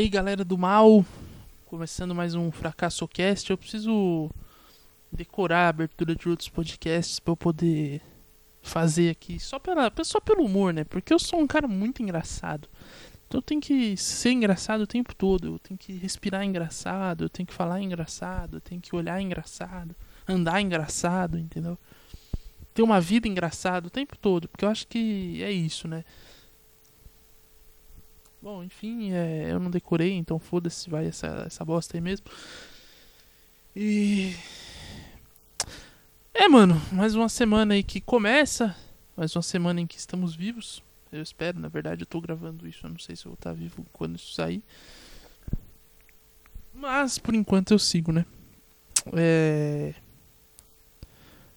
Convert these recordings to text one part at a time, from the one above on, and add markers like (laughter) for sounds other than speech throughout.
Aí, galera do mal, começando mais um Fracasso Cast. Eu preciso decorar a abertura de outros podcasts para eu poder fazer aqui só pela só pelo humor, né? Porque eu sou um cara muito engraçado. Então eu tenho que ser engraçado o tempo todo, eu tenho que respirar engraçado, eu tenho que falar engraçado, eu tenho que olhar engraçado, andar engraçado, entendeu? Ter uma vida engraçada o tempo todo, porque eu acho que é isso, né? Bom, enfim, é, eu não decorei, então foda-se, vai essa, essa bosta aí mesmo. E. É, mano, mais uma semana aí que começa. Mais uma semana em que estamos vivos. Eu espero, na verdade, eu tô gravando isso. Eu não sei se eu vou estar vivo quando isso sair. Mas, por enquanto, eu sigo, né? É.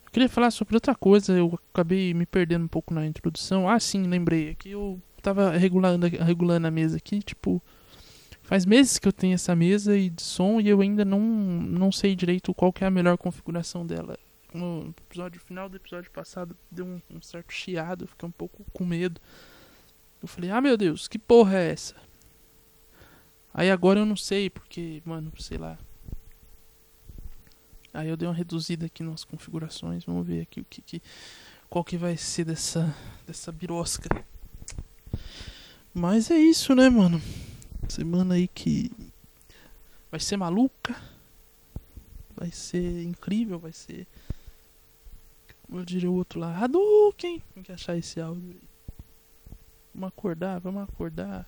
Eu queria falar sobre outra coisa. Eu acabei me perdendo um pouco na introdução. Ah, sim, lembrei. Aqui eu tava regulando, regulando a mesa aqui, tipo. Faz meses que eu tenho essa mesa e de som e eu ainda não, não sei direito qual que é a melhor configuração dela. No episódio final do episódio passado deu um, um certo chiado, fiquei um pouco com medo. Eu falei, ah meu Deus, que porra é essa? Aí agora eu não sei, porque, mano, sei lá. Aí eu dei uma reduzida aqui nas configurações, vamos ver aqui o que, que qual que vai ser dessa dessa birosca. Mas é isso, né, mano? Semana aí que vai ser maluca. Vai ser incrível, vai ser. Como eu diria o outro lá, Hadouken! Tem que achar esse áudio aí. Vamos acordar, vamos acordar.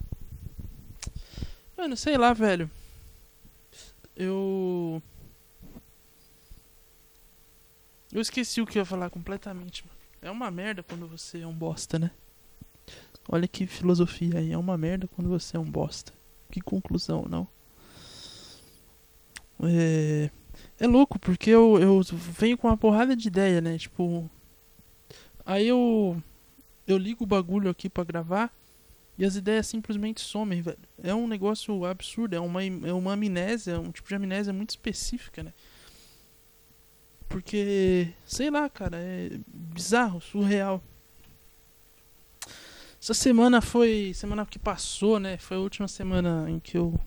Mano, sei lá, velho. Eu. Eu esqueci o que eu ia falar completamente, mano. É uma merda quando você é um bosta, né? Olha que filosofia aí. É uma merda quando você é um bosta. Que conclusão, não? É, é louco, porque eu, eu venho com uma porrada de ideia, né? Tipo. Aí eu. Eu ligo o bagulho aqui pra gravar. E as ideias simplesmente somem, velho. É um negócio absurdo. É uma, é uma amnésia. É um tipo de amnésia muito específica, né? Porque. Sei lá, cara. É bizarro, surreal. Essa semana foi. Semana que passou, né? Foi a última semana em que eu.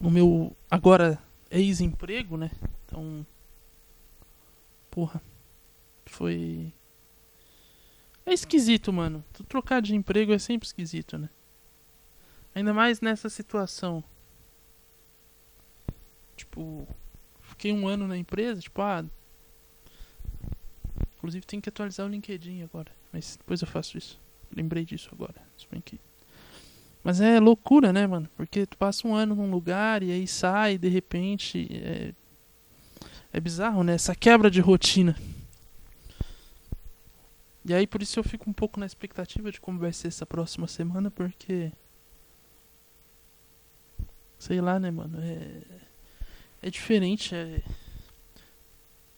No meu. Agora ex-emprego, né? Então. Porra. Foi. É esquisito, mano. Trocar de emprego é sempre esquisito, né? Ainda mais nessa situação. Tipo. Fiquei um ano na empresa, tipo, ah. Inclusive tem que atualizar o LinkedIn agora. Mas depois eu faço isso. Lembrei disso agora. Que... Mas é loucura, né, mano? Porque tu passa um ano num lugar e aí sai, de repente. É, é bizarro, né? Essa quebra de rotina. E aí por isso eu fico um pouco na expectativa de como vai ser essa próxima semana, porque. Sei lá, né, mano? É. É diferente. É.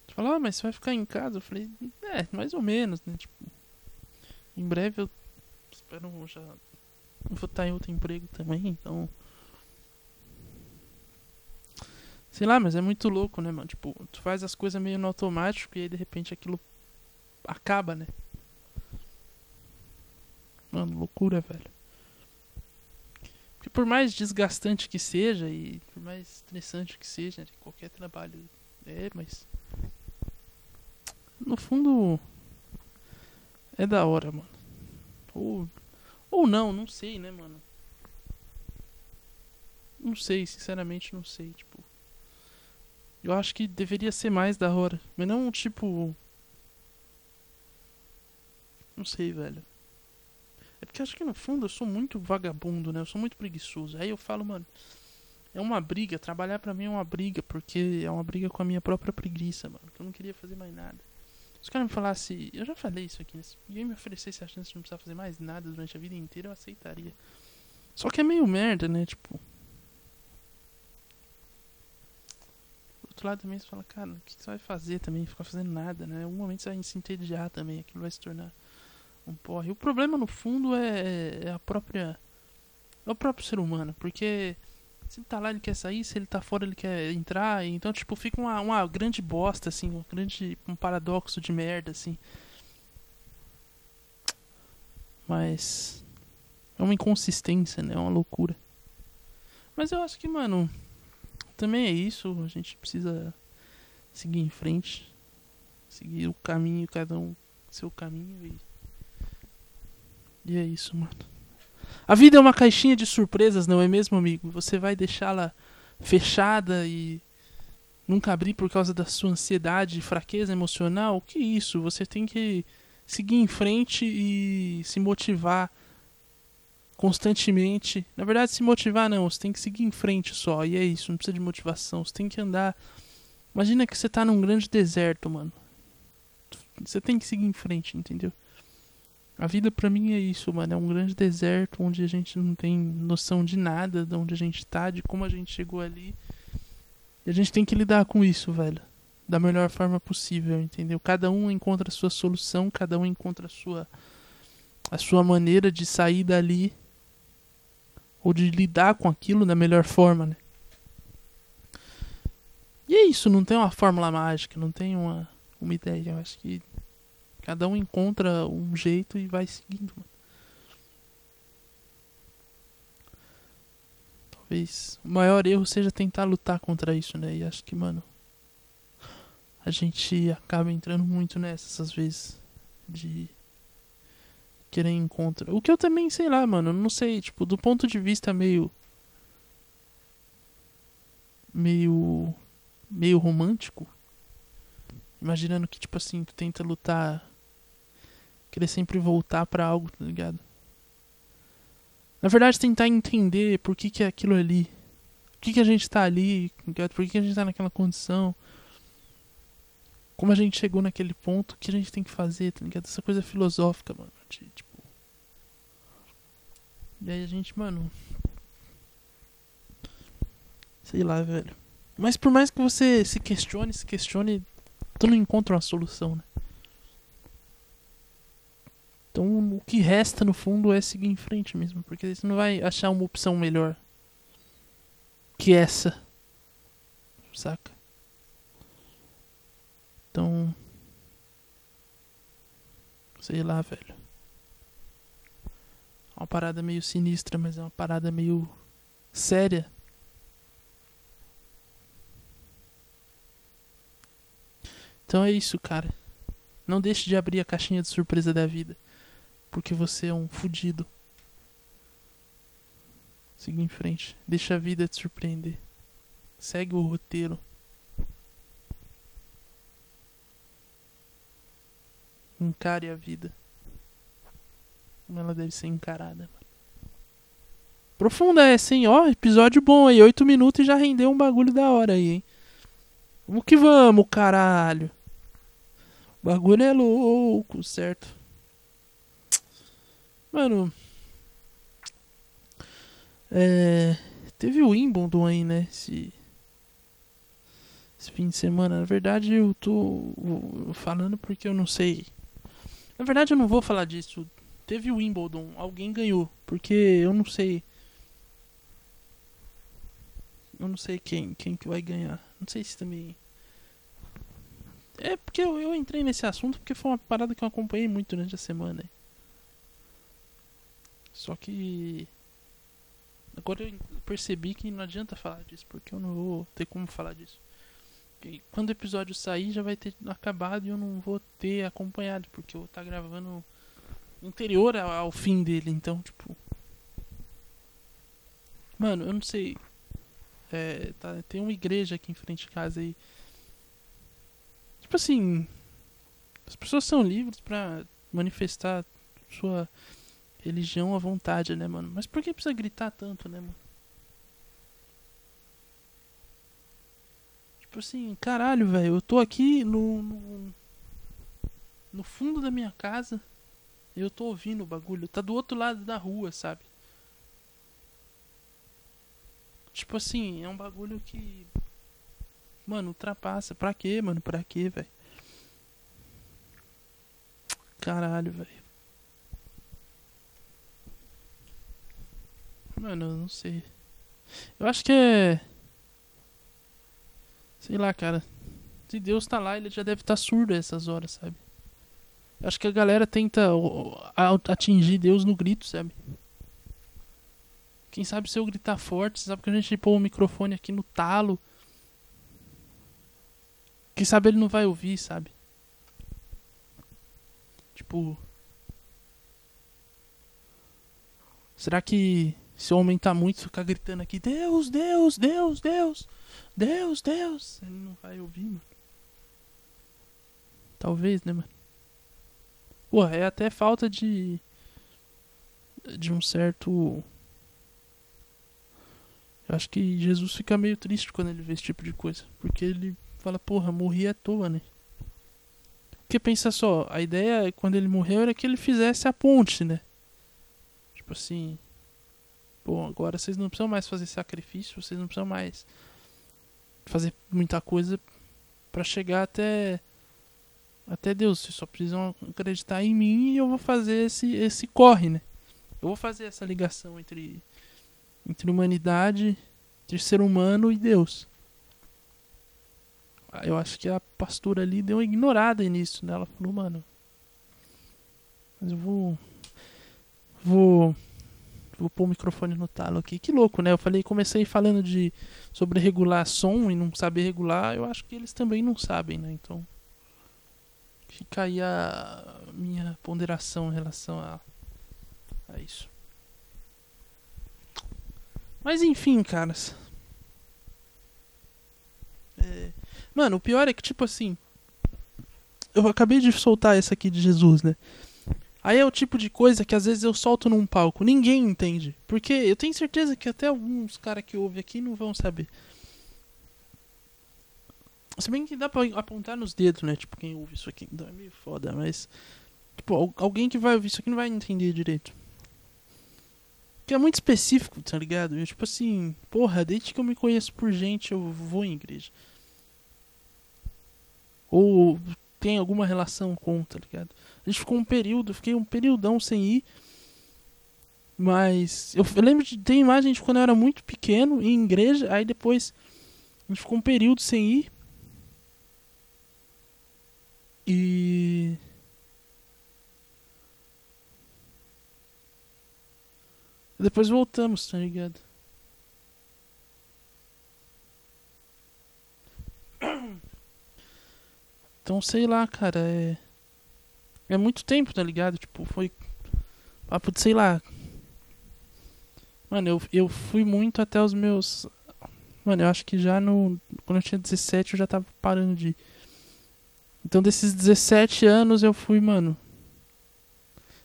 Tu fala, ah, mas você vai ficar em casa? Eu falei, é, mais ou menos, né? Tipo. Em breve eu espero já vou estar em outro emprego também, então. Sei lá, mas é muito louco, né, mano? Tipo, tu faz as coisas meio no automático e aí de repente aquilo acaba, né? Mano, loucura, velho. Porque por mais desgastante que seja e por mais estressante que seja, né, qualquer trabalho é, mas. No fundo, é da hora, mano. Ou, ou não, não sei, né, mano? Não sei, sinceramente não sei, tipo. Eu acho que deveria ser mais da hora. Mas não, tipo. Não sei, velho. É porque acho que no fundo eu sou muito vagabundo, né? Eu sou muito preguiçoso. Aí eu falo, mano. É uma briga. Trabalhar pra mim é uma briga. Porque é uma briga com a minha própria preguiça, mano. Que eu não queria fazer mais nada. Se o cara me falasse, eu já falei isso aqui, se ninguém me oferecesse a chance de não precisar fazer mais nada durante a vida inteira, eu aceitaria. Só que é meio merda, né? Tipo. Do outro lado também você fala, cara, o que você vai fazer também? Ficar fazendo nada, né? Em algum momento você vai se entediar também, aquilo vai se tornar um porre. O problema no fundo é, é a própria. É o próprio ser humano, porque se ele tá lá, ele quer sair, se ele tá fora, ele quer entrar. Então, tipo, fica uma, uma grande bosta, assim, um grande um paradoxo de merda, assim. Mas. É uma inconsistência, né? É uma loucura. Mas eu acho que, mano, também é isso. A gente precisa seguir em frente. Seguir o caminho, cada um seu caminho e. E é isso, mano. A vida é uma caixinha de surpresas, não é mesmo, amigo? Você vai deixá-la fechada e nunca abrir por causa da sua ansiedade e fraqueza emocional? Que isso? Você tem que seguir em frente e se motivar constantemente. Na verdade, se motivar não, você tem que seguir em frente só. E é isso, não precisa de motivação. Você tem que andar. Imagina que você tá num grande deserto, mano. Você tem que seguir em frente, entendeu? A vida pra mim é isso, mano. É um grande deserto onde a gente não tem noção de nada, de onde a gente tá, de como a gente chegou ali. E a gente tem que lidar com isso, velho. Da melhor forma possível, entendeu? Cada um encontra a sua solução, cada um encontra a sua a sua maneira de sair dali ou de lidar com aquilo da melhor forma, né? E é isso, não tem uma fórmula mágica, não tem uma, uma ideia. Eu acho que cada um encontra um jeito e vai seguindo, mano. Talvez o maior erro seja tentar lutar contra isso, né? E acho que, mano, a gente acaba entrando muito nessas vezes de querer encontrar. O que eu também sei lá, mano, não sei, tipo, do ponto de vista meio meio meio romântico, imaginando que tipo assim, tu tenta lutar querer sempre voltar para algo, tá ligado? Na verdade, tentar entender por que que é aquilo ali. Por que que a gente tá ali, tá? Por que que a gente tá naquela condição? Como a gente chegou naquele ponto, o que a gente tem que fazer, tá ligado? Essa coisa filosófica, mano. Tipo, e aí a gente, mano. Sei lá, velho. Mas por mais que você se questione, se questione, tu não encontra uma solução, né? Então o que resta no fundo é seguir em frente mesmo, porque você não vai achar uma opção melhor que essa. Saca? Então. Sei lá, velho. É uma parada meio sinistra, mas é uma parada meio séria. Então é isso, cara. Não deixe de abrir a caixinha de surpresa da vida. Porque você é um fudido. Siga em frente. Deixa a vida te surpreender. Segue o roteiro. Encare a vida. Como ela deve ser encarada. Profunda essa, hein? Ó, episódio bom aí. Oito minutos e já rendeu um bagulho da hora aí, hein? Vamos que vamos, caralho. O bagulho é louco, certo? Mano. É. Teve o Wimbledon aí, né? Esse, esse fim de semana. Na verdade, eu tô falando porque eu não sei. Na verdade, eu não vou falar disso teve o Wimbledon, alguém ganhou, porque eu não sei. Eu não sei quem, quem que vai ganhar. Não sei se também. É porque eu, eu entrei nesse assunto porque foi uma parada que eu acompanhei muito durante a semana. Só que. Agora eu percebi que não adianta falar disso, porque eu não vou ter como falar disso. E quando o episódio sair já vai ter acabado e eu não vou ter acompanhado, porque eu vou estar tá gravando anterior ao fim dele, então, tipo. Mano, eu não sei. É, tá, tem uma igreja aqui em frente de casa aí. Tipo assim. As pessoas são livres para manifestar sua religião à vontade, né, mano? Mas por que precisa gritar tanto, né, mano? Tipo assim, caralho, velho, eu tô aqui no, no. No fundo da minha casa eu tô ouvindo o bagulho. Tá do outro lado da rua, sabe? Tipo assim, é um bagulho que. Mano, ultrapassa. Pra quê, mano? Pra quê, velho? Caralho, velho. Mano, eu não sei. Eu acho que é. Sei lá, cara. Se Deus tá lá, ele já deve estar tá surdo essas horas, sabe? Acho que a galera tenta atingir Deus no grito, sabe? Quem sabe se eu gritar forte, sabe que a gente pôr o microfone aqui no talo. Quem sabe ele não vai ouvir, sabe? Tipo. Será que se eu aumentar muito, ficar gritando aqui, Deus, Deus, Deus, Deus, Deus, Deus, ele não vai ouvir, mano? Talvez, né, mano? Pô, é até falta de. de um certo. Eu acho que Jesus fica meio triste quando ele vê esse tipo de coisa. Porque ele fala, porra, morri à toa, né? Porque pensa só, a ideia quando ele morreu era que ele fizesse a ponte, né? Tipo assim. Agora vocês não precisam mais fazer sacrifício, vocês não precisam mais fazer muita coisa para chegar até até Deus. Vocês só precisam acreditar em mim e eu vou fazer esse esse corre, né? Eu vou fazer essa ligação entre entre humanidade, entre ser humano e Deus. Eu acho que a pastora ali deu uma ignorada nisso, né? Ela falou, mano. Mas eu vou. Vou. Vou pôr o microfone no talo aqui. Que louco, né? Eu falei, comecei falando de sobre regular som e não saber regular. Eu acho que eles também não sabem, né? Então. Fica aí a minha ponderação em relação a, a isso. Mas enfim, caras. É, Mano, o pior é que, tipo assim. Eu acabei de soltar essa aqui de Jesus, né? Aí é o tipo de coisa que às vezes eu solto num palco. Ninguém entende. Porque eu tenho certeza que até alguns caras que ouvem aqui não vão saber. Se bem que dá pra apontar nos dedos, né? Tipo, quem ouve isso aqui. Então é meio foda, mas. Tipo, alguém que vai ouvir isso aqui não vai entender direito. Que é muito específico, tá ligado? Eu, tipo assim, porra, desde que eu me conheço por gente, eu vou em igreja. Ou tem alguma relação com, tá ligado? A gente ficou um período, fiquei um periodão sem ir. Mas eu, eu lembro de ter imagem de quando eu era muito pequeno em igreja, aí depois a gente ficou um período sem ir. E depois voltamos, tá ligado? Então, sei lá, cara, é. É muito tempo, tá ligado? Tipo, foi. Papo de, sei lá. Mano, eu, eu fui muito até os meus. Mano, eu acho que já no. Quando eu tinha 17 eu já tava parando de. Então, desses 17 anos eu fui, mano.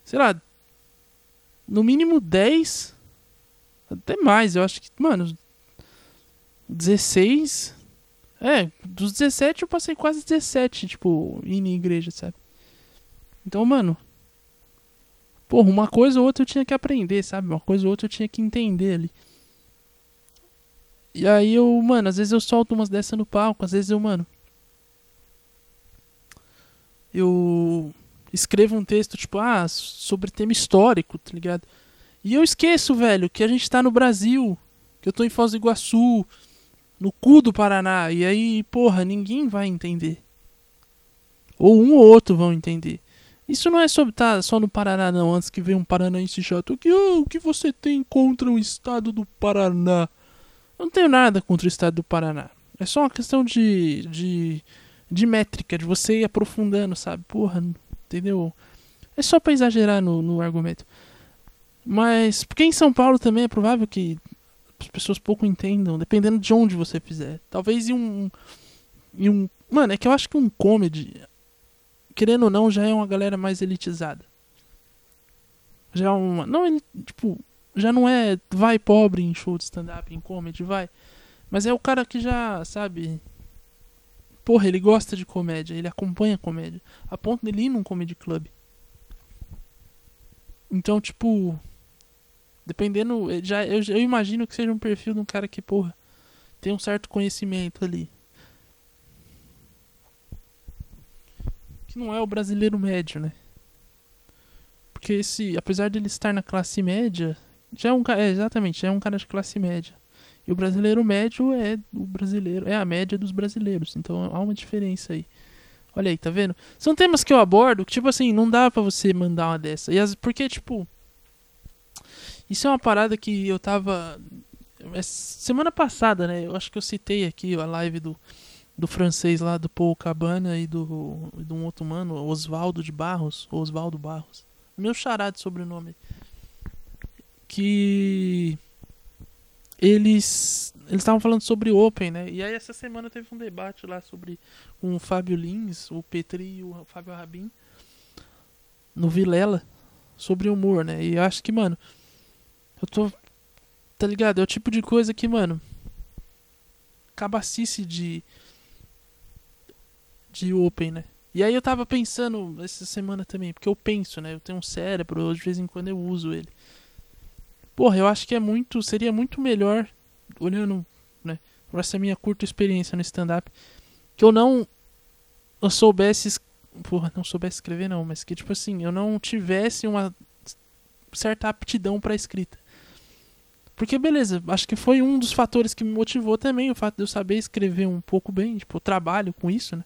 Sei lá. No mínimo 10. Até mais, eu acho que. Mano. 16. É, dos 17 eu passei quase 17, tipo, indo em igreja, sabe? Então, mano. Porra, uma coisa ou outra eu tinha que aprender, sabe? Uma coisa ou outra eu tinha que entender ali. E aí eu, mano, às vezes eu solto umas dessas no palco, às vezes eu, mano. Eu escrevo um texto, tipo, ah, sobre tema histórico, tá ligado? E eu esqueço, velho, que a gente tá no Brasil, que eu tô em Foz do Iguaçu, no cu do Paraná. E aí, porra, ninguém vai entender. Ou um ou outro vão entender. Isso não é sobre tá só no Paraná, não. Antes que venha um paranaense chato. Que, oh, o que você tem contra o estado do Paraná? Eu não tenho nada contra o estado do Paraná. É só uma questão de, de, de métrica, de você ir aprofundando, sabe? Porra, entendeu? É só pra exagerar no, no argumento. Mas, porque em São Paulo também é provável que as pessoas pouco entendam, dependendo de onde você fizer. Talvez em um. Em um mano, é que eu acho que um comedy, querendo ou não, já é uma galera mais elitizada. Já é uma. Não, ele, tipo, já não é. Vai pobre em show de stand-up, em comedy, vai. Mas é o cara que já, sabe. Porra, ele gosta de comédia, ele acompanha comédia. A ponto dele ir num comedy club. Então, tipo, Dependendo, eh, já eu, eu imagino que seja um perfil de um cara que, porra, tem um certo conhecimento ali. Que não é o brasileiro médio, né? Porque esse, apesar de ele estar na classe média, já é um cara, é, exatamente, já é um cara de classe média. E o brasileiro médio é o brasileiro, é a média dos brasileiros. Então há uma diferença aí. Olha aí, tá vendo? São temas que eu abordo que, tipo assim, não dá para você mandar uma dessa. E as, porque, tipo, Isso é uma parada que eu tava. é Semana passada, né? Eu acho que eu citei aqui a live do, do francês lá, do Paul Cabana e do, de um outro mano, Osvaldo de Barros. Osvaldo Barros. Meu xará de sobrenome. Que. Eles. Eles estavam falando sobre Open, né? E aí essa semana teve um debate lá sobre com o Fábio Lins, o Petri e o Fábio Rabin no Vilela sobre humor, né? E eu acho que, mano, eu tô. Tá ligado? É o tipo de coisa que, mano. Cabacice de. De Open, né? E aí eu tava pensando essa semana também, porque eu penso, né? Eu tenho um cérebro, de vez em quando eu uso ele. Porra, eu acho que é muito. Seria muito melhor, olhando, né? Por essa minha curta experiência no stand-up, que eu não. Eu soubesse. Porra, não soubesse escrever, não, mas que, tipo assim, eu não tivesse uma certa aptidão pra escrita. Porque, beleza, acho que foi um dos fatores que me motivou também, o fato de eu saber escrever um pouco bem, tipo, eu trabalho com isso, né?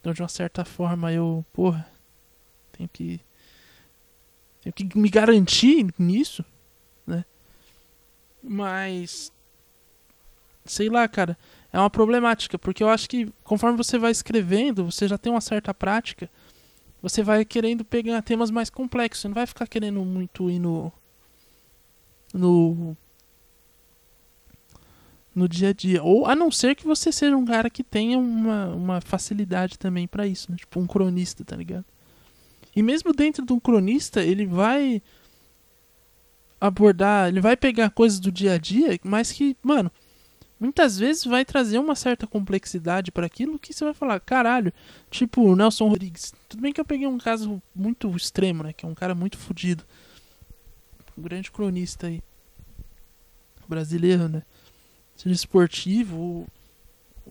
Então, de uma certa forma, eu, porra, tenho que. Tenho que me garantir nisso, né? Mas. Sei lá, cara. É uma problemática, porque eu acho que conforme você vai escrevendo, você já tem uma certa prática, você vai querendo pegar temas mais complexos. Você não vai ficar querendo muito ir no. No. No dia a dia. Ou a não ser que você seja um cara que tenha uma, uma facilidade também pra isso, né? Tipo um cronista, tá ligado? E mesmo dentro de um cronista, ele vai abordar, ele vai pegar coisas do dia a dia, mas que, mano, muitas vezes vai trazer uma certa complexidade para aquilo que você vai falar, caralho, tipo o Nelson Rodrigues. Tudo bem que eu peguei um caso muito extremo, né, que é um cara muito fodido. Um grande cronista aí. Brasileiro, né? Seja esportivo ou,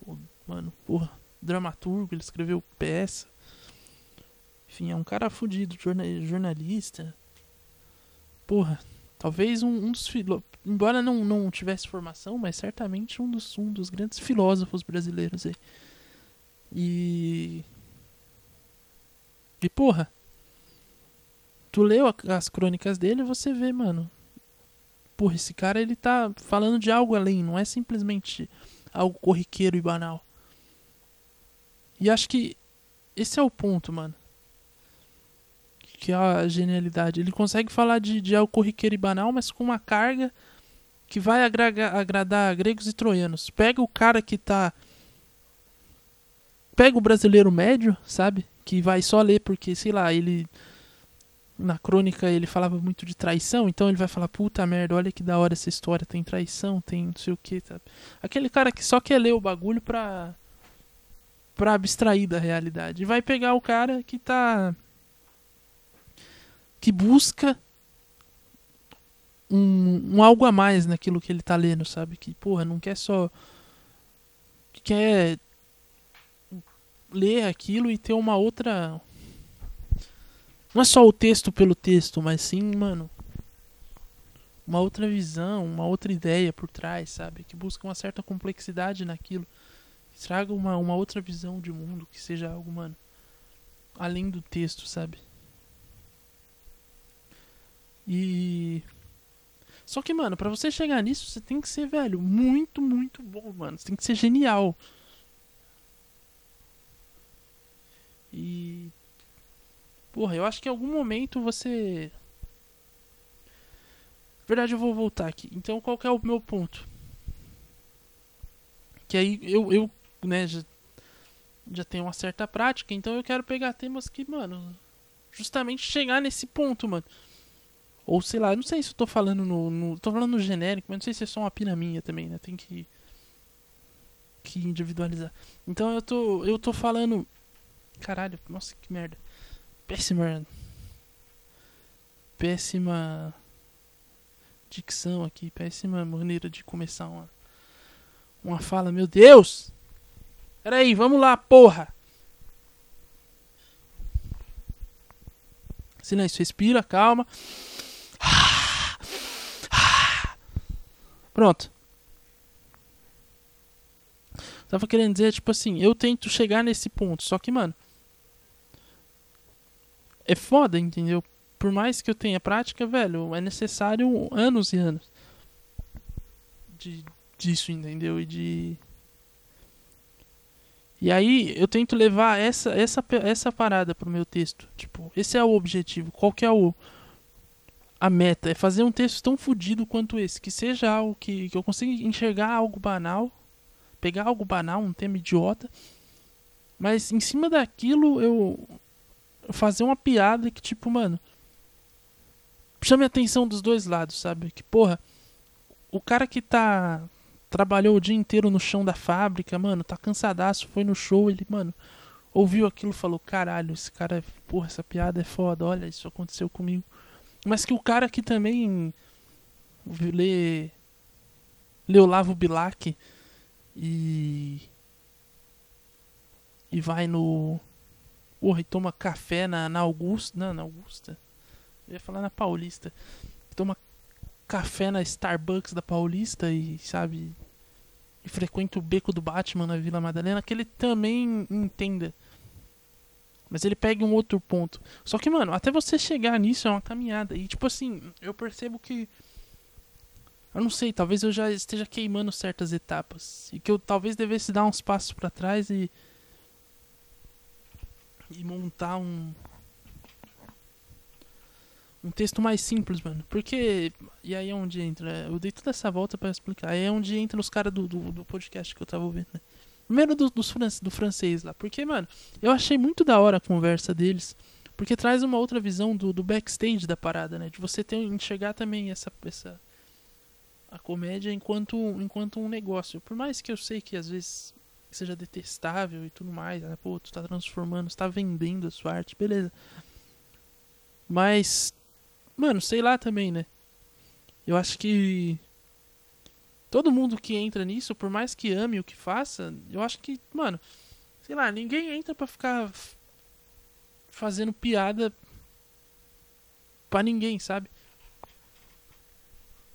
ou mano, porra, dramaturgo, ele escreveu peça. Enfim, é um cara fudido, jorna- jornalista. Porra, talvez um, um dos filó... embora não, não tivesse formação, mas certamente um dos, um dos grandes filósofos brasileiros aí. E. E porra. Tu leu as crônicas dele você vê, mano. Porra, esse cara ele tá falando de algo além, não é simplesmente algo corriqueiro e banal. E acho que esse é o ponto, mano. Que é a genialidade. Ele consegue falar de, de algo corriqueiro e banal, mas com uma carga que vai agraga- agradar gregos e troianos. Pega o cara que tá. Pega o brasileiro médio, sabe? Que vai só ler porque, sei lá, ele. Na crônica ele falava muito de traição, então ele vai falar: puta merda, olha que da hora essa história, tem traição, tem não sei o que, sabe? Aquele cara que só quer ler o bagulho pra. pra abstrair da realidade. E vai pegar o cara que tá. que busca um, um algo a mais naquilo que ele tá lendo, sabe? Que, porra, não quer só. que quer ler aquilo e ter uma outra. Não é só o texto pelo texto, mas sim, mano. Uma outra visão, uma outra ideia por trás, sabe? Que busca uma certa complexidade naquilo. Que traga uma, uma outra visão de mundo, que seja algo, mano. Além do texto, sabe? E. Só que, mano, pra você chegar nisso, você tem que ser, velho, muito, muito bom, mano. Você tem que ser genial. E. Porra, eu acho que em algum momento você. Na verdade, eu vou voltar aqui. Então, qual é o meu ponto? Que aí eu, eu né, já, já tenho uma certa prática, então eu quero pegar temas que, mano, justamente chegar nesse ponto, mano. Ou sei lá, não sei se eu tô falando no, no. tô falando no genérico, mas não sei se é só uma pina minha também, né? Tem que. que individualizar. Então eu tô. Eu tô falando. Caralho, nossa, que merda. Péssima. Péssima. Dicção aqui, péssima maneira de começar uma. Uma fala, meu Deus! Peraí, vamos lá, porra! Silêncio, respira, calma. Pronto. Tava querendo dizer, tipo assim, eu tento chegar nesse ponto, só que, mano. É foda, entendeu? por mais que eu tenha prática, velho, é necessário anos e anos de, disso, entendeu? E de. E aí eu tento levar essa, essa, essa parada pro meu texto. Tipo, esse é o objetivo. Qual que é o. A meta é fazer um texto tão fodido quanto esse. Que seja algo que, que eu consiga enxergar algo banal. Pegar algo banal, um tema idiota. Mas em cima daquilo eu. Fazer uma piada que, tipo, mano. Chame a atenção dos dois lados, sabe? Que, porra. O cara que tá trabalhou o dia inteiro no chão da fábrica, mano, tá cansadaço, foi no show, ele, mano, ouviu aquilo falou, caralho, esse cara, é, porra, essa piada é foda, olha, isso aconteceu comigo. Mas que o cara que também lê, lê Olavo Bilac e e vai no porra, e toma café na, na Augusta, não, na Augusta. Eu ia falar na Paulista. Toma café na Starbucks da Paulista e, sabe, e frequenta o beco do Batman na Vila Madalena, que ele também entenda. Mas ele pega um outro ponto. Só que, mano, até você chegar nisso é uma caminhada. E, tipo assim, eu percebo que. Eu não sei, talvez eu já esteja queimando certas etapas. E que eu talvez devesse dar uns passos para trás e. E montar um, um texto mais simples, mano. Porque. E aí é onde entra. Eu dei toda essa volta para explicar. Aí é onde entra os caras do, do, do, podcast que eu tava ouvindo, né? Primeiro do, dos, do francês lá. Porque, mano, eu achei muito da hora a conversa deles. Porque traz uma outra visão do, do backstage da parada, né? De você ter, enxergar também essa. essa a comédia enquanto, enquanto um negócio. Por mais que eu sei que às vezes seja detestável e tudo mais, né? Pô, tu tá transformando, tu tá vendendo a sua arte, beleza. Mas Mano, sei lá também, né? Eu acho que. Todo mundo que entra nisso, por mais que ame o que faça, eu acho que, mano, sei lá, ninguém entra pra ficar fazendo piada pra ninguém, sabe?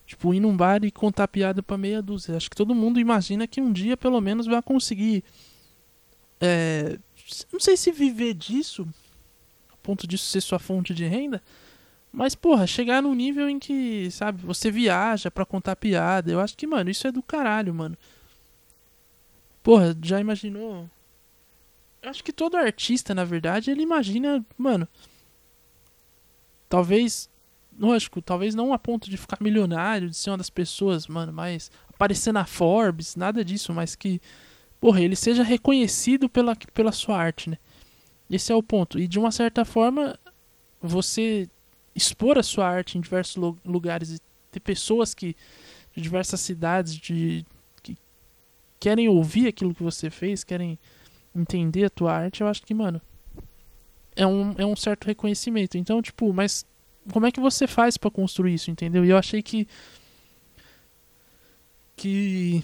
Tipo, ir num bar e contar piada pra meia dúzia. Acho que todo mundo imagina que um dia, pelo menos, vai conseguir. É, não sei se viver disso, a ponto disso ser sua fonte de renda. Mas, porra, chegar num nível em que, sabe, você viaja para contar piada. Eu acho que, mano, isso é do caralho, mano. Porra, já imaginou? Eu acho que todo artista, na verdade, ele imagina, mano. Talvez. Lógico, talvez não a ponto de ficar milionário, de ser uma das pessoas, mano, mas aparecer na Forbes, nada disso, mas que, porra, ele seja reconhecido pela, pela sua arte, né? Esse é o ponto. E de uma certa forma, você expor a sua arte em diversos lugares e ter pessoas que de diversas cidades de que querem ouvir aquilo que você fez, querem entender a tua arte, eu acho que, mano, é um, é um certo reconhecimento. Então, tipo, mas como é que você faz para construir isso, entendeu? E eu achei que que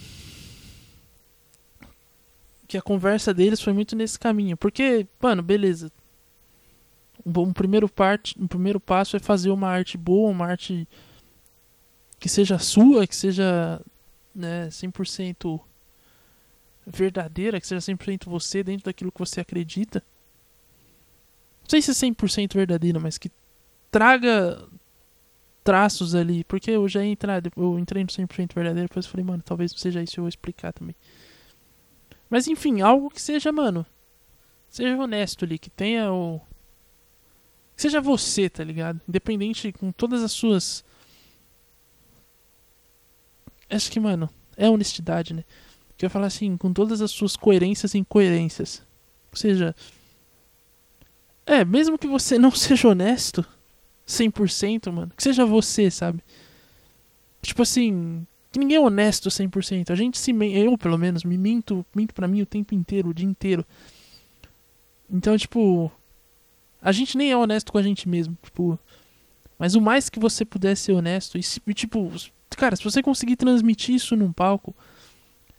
que a conversa deles foi muito nesse caminho, porque, mano, beleza, um primeiro, parte, um primeiro passo é fazer uma arte boa, uma arte que seja sua, que seja né, 100% verdadeira, que seja 100% você dentro daquilo que você acredita. Não sei se é 100% verdadeira, mas que traga traços ali, porque eu já entrei, eu entrei no 100% verdadeiro, depois falei, mano, talvez seja isso, eu vou explicar também. Mas enfim, algo que seja, mano, seja honesto ali, que tenha o Seja você, tá ligado? Independente com todas as suas. Acho que, mano, é honestidade, né? Que eu falar assim, com todas as suas coerências e incoerências. Ou seja. É, mesmo que você não (laughs) seja honesto 100%, mano, que seja você, sabe? Tipo assim, que ninguém é honesto 100%. A gente se eu pelo menos me minto, minto para mim o tempo inteiro, o dia inteiro. Então, tipo, a gente nem é honesto com a gente mesmo, tipo. Mas o mais que você puder ser honesto, e, e tipo, cara, se você conseguir transmitir isso num palco,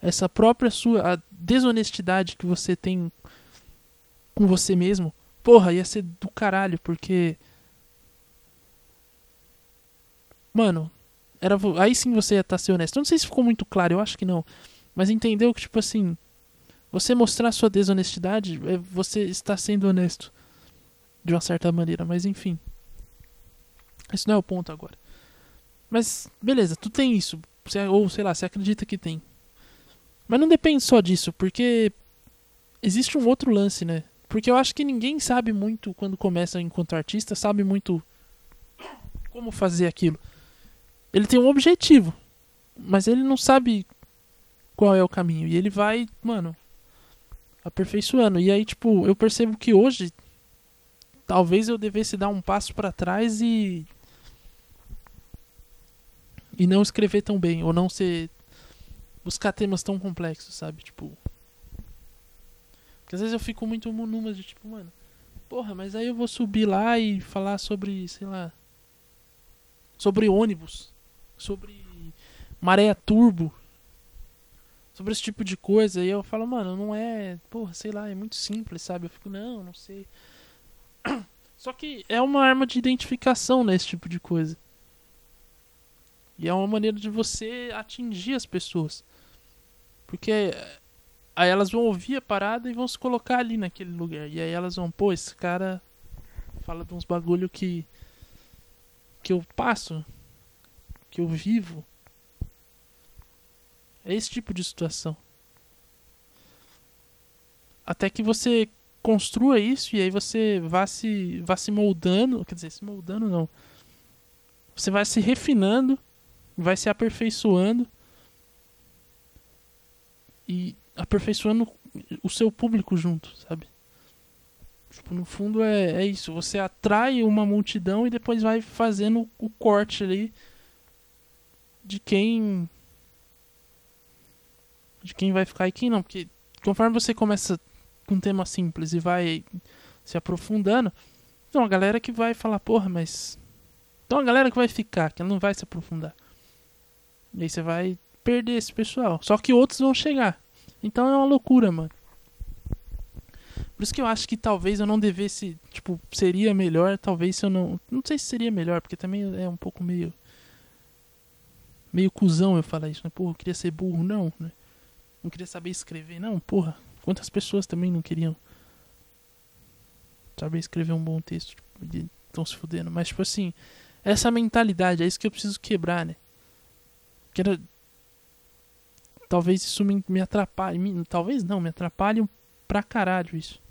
essa própria sua a desonestidade que você tem com você mesmo, porra, ia ser do caralho, porque mano, era aí sim você ia estar tá sendo honesto. Eu não sei se ficou muito claro, eu acho que não. Mas entendeu que tipo assim, você mostrar sua desonestidade, é você está sendo honesto de uma certa maneira, mas enfim. Esse não é o ponto agora. Mas, beleza, tu tem isso. ou sei lá, você acredita que tem. Mas não depende só disso, porque existe um outro lance, né? Porque eu acho que ninguém sabe muito quando começa enquanto artista, sabe muito como fazer aquilo. Ele tem um objetivo, mas ele não sabe qual é o caminho. E ele vai, mano, aperfeiçoando. E aí, tipo, eu percebo que hoje talvez eu devesse dar um passo para trás e e não escrever tão bem ou não ser buscar temas tão complexos, sabe? Tipo, porque às vezes eu fico muito numa de tipo, mano, porra, mas aí eu vou subir lá e falar sobre, sei lá, sobre ônibus, sobre maré turbo, sobre esse tipo de coisa. E eu falo, mano, não é, porra, sei lá, é muito simples, sabe? Eu fico, não, não sei. (clears throat) Só que é uma arma de identificação nesse tipo de coisa. E é uma maneira de você atingir as pessoas. Porque aí elas vão ouvir a parada e vão se colocar ali naquele lugar. E aí elas vão, pô, esse cara fala de uns bagulho que que eu passo, que eu vivo. É esse tipo de situação. Até que você construa isso e aí você vá se, vá se moldando. Quer dizer, se moldando não. Você vai se refinando, vai se aperfeiçoando e aperfeiçoando o seu público junto, sabe? Tipo, no fundo é, é isso. Você atrai uma multidão e depois vai fazendo o corte ali de quem. De quem vai ficar e quem não. Porque conforme você começa com um tema simples e vai se aprofundando, então a galera que vai falar, porra, mas. Então a galera que vai ficar, que não vai se aprofundar. E aí você vai perder esse pessoal. Só que outros vão chegar. Então é uma loucura, mano. Por isso que eu acho que talvez eu não devesse, tipo, seria melhor, talvez se eu não, não sei se seria melhor, porque também é um pouco meio meio cuzão eu falar isso, né? Porra, eu queria ser burro, não, né? Não queria saber escrever, não, porra. Quantas pessoas também não queriam saber escrever um bom texto, tipo, estão se fudendo, mas tipo assim, essa mentalidade, é isso que eu preciso quebrar, né? Que era talvez isso me, me atrapalhe, me, talvez não, me atrapalhe pra caralho isso.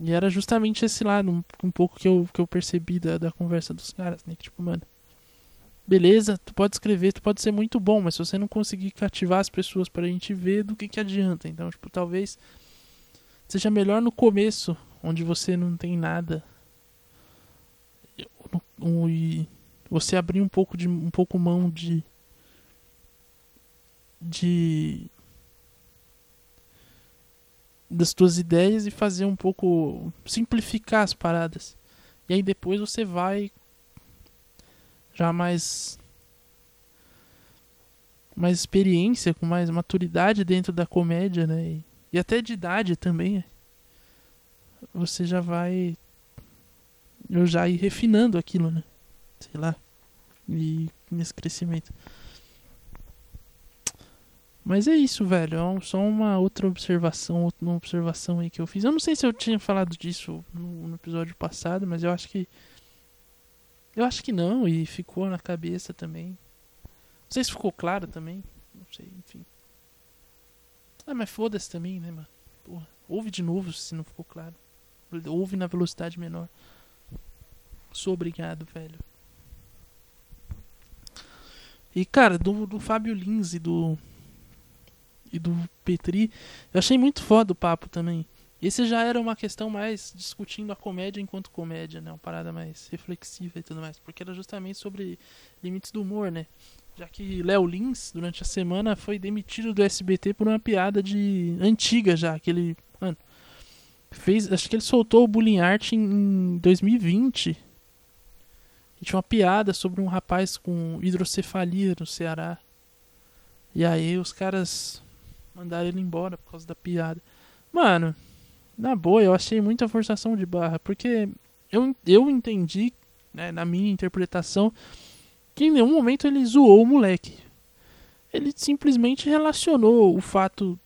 E era justamente esse lado, um, um pouco que eu, que eu percebi da, da conversa dos caras, né? Que, tipo, mano, beleza, tu pode escrever, tu pode ser muito bom, mas se você não conseguir cativar as pessoas pra gente ver, do que que adianta? Então, tipo, talvez seja melhor no começo, onde você não tem nada. E você abrir um pouco de um pouco mão de de das tuas ideias e fazer um pouco simplificar as paradas. E aí depois você vai já mais mais experiência, com mais maturidade dentro da comédia, né? E, e até de idade também. Você já vai eu já ir refinando aquilo, né? Sei lá. E nesse crescimento. Mas é isso, velho. É só uma outra observação, uma observação aí que eu fiz. Eu não sei se eu tinha falado disso no, no, episódio passado, mas eu acho que. Eu acho que não, e ficou na cabeça também. Não sei se ficou claro também. Não sei, enfim. Ah, mas foda-se também, né, mano? Porra, ouve de novo se não ficou claro. Ouve na velocidade menor. Sou obrigado, velho. E, cara, do, do Fábio Lins e do e do Petri. Eu achei muito foda o papo também. Esse já era uma questão mais discutindo a comédia enquanto comédia, né? Uma parada mais reflexiva e tudo mais. Porque era justamente sobre limites do humor, né? Já que Léo Lins, durante a semana, foi demitido do SBT por uma piada de antiga já. Que ele. Mano. Fez. Acho que ele soltou o Bullying Art em 2020. E tinha uma piada sobre um rapaz com hidrocefalia no Ceará. E aí os caras mandaram ele embora por causa da piada. Mano, na boa, eu achei muita forçação de barra, porque eu, eu entendi, né, na minha interpretação, que em nenhum momento ele zoou o moleque. Ele simplesmente relacionou o fato,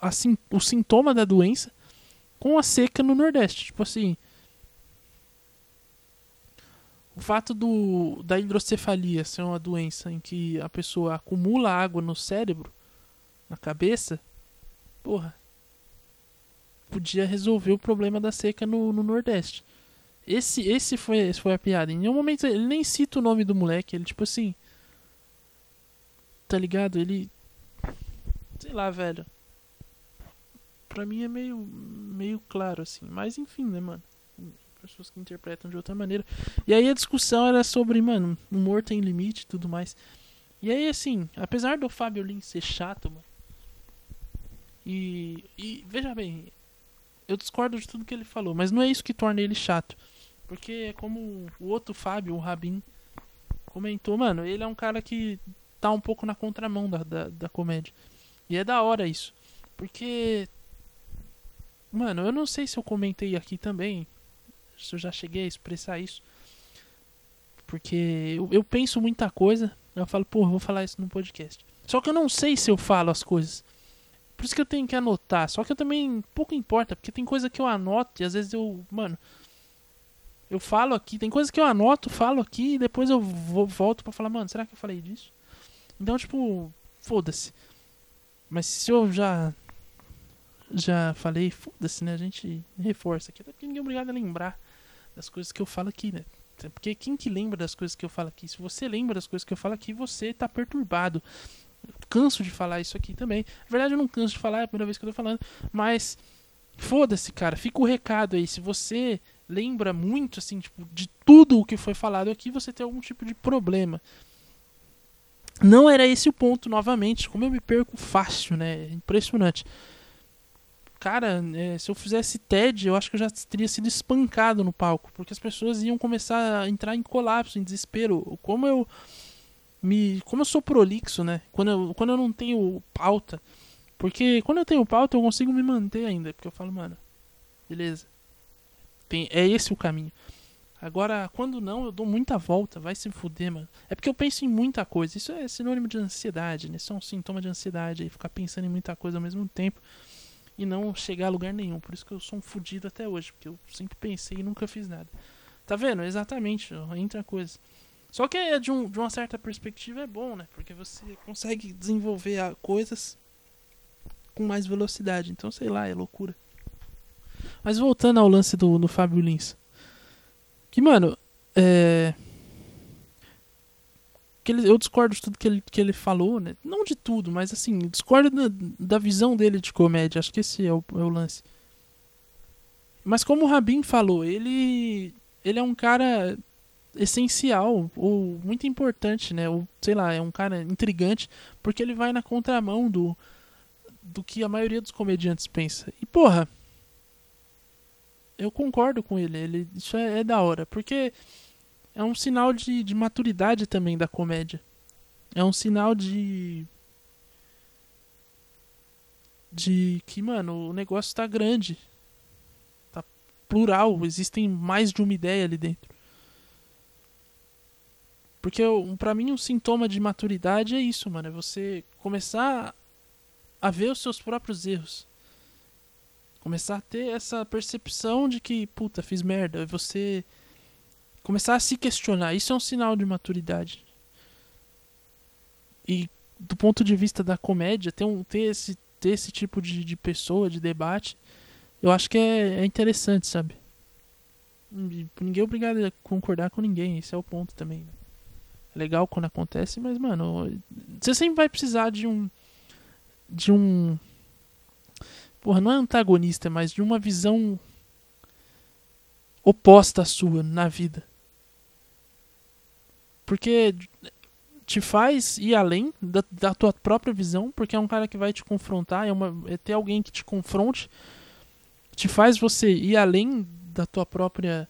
assim, o sintoma da doença com a seca no Nordeste. Tipo assim. o fato do, da hidrocefalia ser uma doença em que a pessoa acumula água no cérebro, na cabeça, porra, podia resolver o problema da seca no, no Nordeste. Esse, esse, foi, esse foi a piada. Em nenhum momento ele nem cita o nome do moleque. Ele, tipo assim. Tá ligado? Ele. Sei lá, velho. Pra mim é meio. meio claro, assim. Mas enfim, né, mano? Pessoas que interpretam de outra maneira. E aí a discussão era sobre, mano, humor tem limite e tudo mais. E aí, assim, apesar do Fábio ser chato, mano. E, e veja bem, eu discordo de tudo que ele falou, mas não é isso que torna ele chato. Porque é como o outro Fábio, o Rabin, comentou, mano, ele é um cara que tá um pouco na contramão da, da, da comédia. E é da hora isso. Porque. Mano, eu não sei se eu comentei aqui também. Se eu já cheguei a expressar isso. Porque eu, eu penso muita coisa. Eu falo, porra, vou falar isso no podcast. Só que eu não sei se eu falo as coisas. Por isso que eu tenho que anotar. Só que eu também pouco importa, porque tem coisa que eu anoto e às vezes eu, mano, eu falo aqui, tem coisa que eu anoto, falo aqui e depois eu vou, volto para falar, mano, será que eu falei disso? Então, tipo, foda-se. Mas se eu já já falei, foda-se, né? A gente reforça aqui, até porque ninguém é obrigado a lembrar das coisas que eu falo aqui, né? Porque quem que lembra das coisas que eu falo aqui? Se você lembra das coisas que eu falo aqui, você tá perturbado canso de falar isso aqui também. Na verdade, eu não canso de falar, é a primeira vez que eu tô falando. Mas, foda-se, cara. Fica o recado aí. Se você lembra muito, assim, tipo, de tudo o que foi falado aqui, você tem algum tipo de problema. Não era esse o ponto, novamente. Como eu me perco fácil, né? Impressionante. Cara, é, se eu fizesse TED, eu acho que eu já teria sido espancado no palco. Porque as pessoas iam começar a entrar em colapso, em desespero. Como eu me. Como eu sou prolixo, né? Quando eu, quando eu não tenho pauta. Porque quando eu tenho pauta eu consigo me manter ainda. Porque eu falo, mano, beleza. Tem, é esse o caminho. Agora, quando não, eu dou muita volta, vai se fuder, mano. É porque eu penso em muita coisa. Isso é sinônimo de ansiedade, né? Isso é um sintoma de ansiedade aí, ficar pensando em muita coisa ao mesmo tempo e não chegar a lugar nenhum. Por isso que eu sou um fudido até hoje, porque eu sempre pensei e nunca fiz nada. Tá vendo? Exatamente, entra coisa. Só que é de, um, de uma certa perspectiva é bom, né? Porque você consegue desenvolver coisas com mais velocidade. Então, sei lá, é loucura. Mas voltando ao lance do, do Fábio Lins. Que, mano, é. Que ele, eu discordo de tudo que ele, que ele falou, né? Não de tudo, mas assim, discordo da, da visão dele de comédia. Acho que esse é o, é o lance. Mas como o Rabin falou, ele. Ele é um cara essencial ou muito importante, né? Ou sei lá, é um cara intrigante porque ele vai na contramão do do que a maioria dos comediantes pensa. E porra, eu concordo com ele, ele isso é, é da hora, porque é um sinal de, de maturidade também da comédia. É um sinal de de que, mano, o negócio tá grande. Tá plural, existem mais de uma ideia ali dentro. Porque para mim um sintoma de maturidade é isso, mano. É você começar a ver os seus próprios erros. Começar a ter essa percepção de que, puta, fiz merda. É você começar a se questionar. Isso é um sinal de maturidade. E do ponto de vista da comédia, ter, um, ter, esse, ter esse tipo de, de pessoa, de debate, eu acho que é, é interessante, sabe? Ninguém é obrigado a concordar com ninguém, esse é o ponto também. Né? Legal quando acontece, mas, mano, você sempre vai precisar de um. De um. Porra, não é antagonista, mas de uma visão oposta à sua na vida. Porque te faz ir além da, da tua própria visão, porque é um cara que vai te confrontar, é, uma, é ter alguém que te confronte, te faz você ir além da tua própria.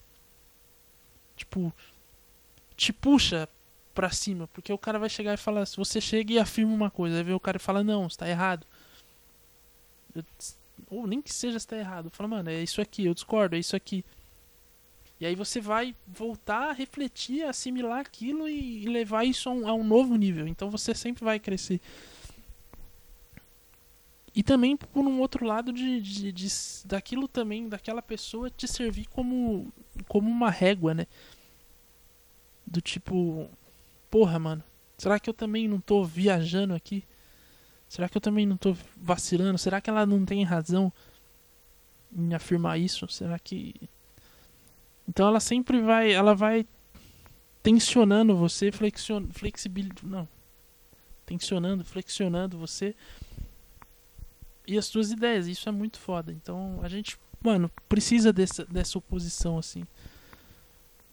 Tipo, te puxa pra cima. Porque o cara vai chegar e falar. Se você chega e afirma uma coisa, aí vem o cara e fala, não, está errado. Ou nem que seja está errado. Fala, mano, é isso aqui, eu discordo, é isso aqui. E aí você vai voltar a refletir, assimilar aquilo e, e levar isso a um, a um, novo nível. Então você sempre vai crescer. E também por um outro lado de, de, de, daquilo também, daquela pessoa te servir como, como uma régua, né? Do tipo, porra, mano, será que eu também não tô viajando aqui? Será que eu também não tô vacilando? Será que ela não tem razão em afirmar isso? Será que Então ela sempre vai, ela vai tensionando você, flexion, flexibil, não. Tensionando, flexionando você e as suas ideias. Isso é muito foda. Então a gente, mano, precisa dessa, dessa oposição assim.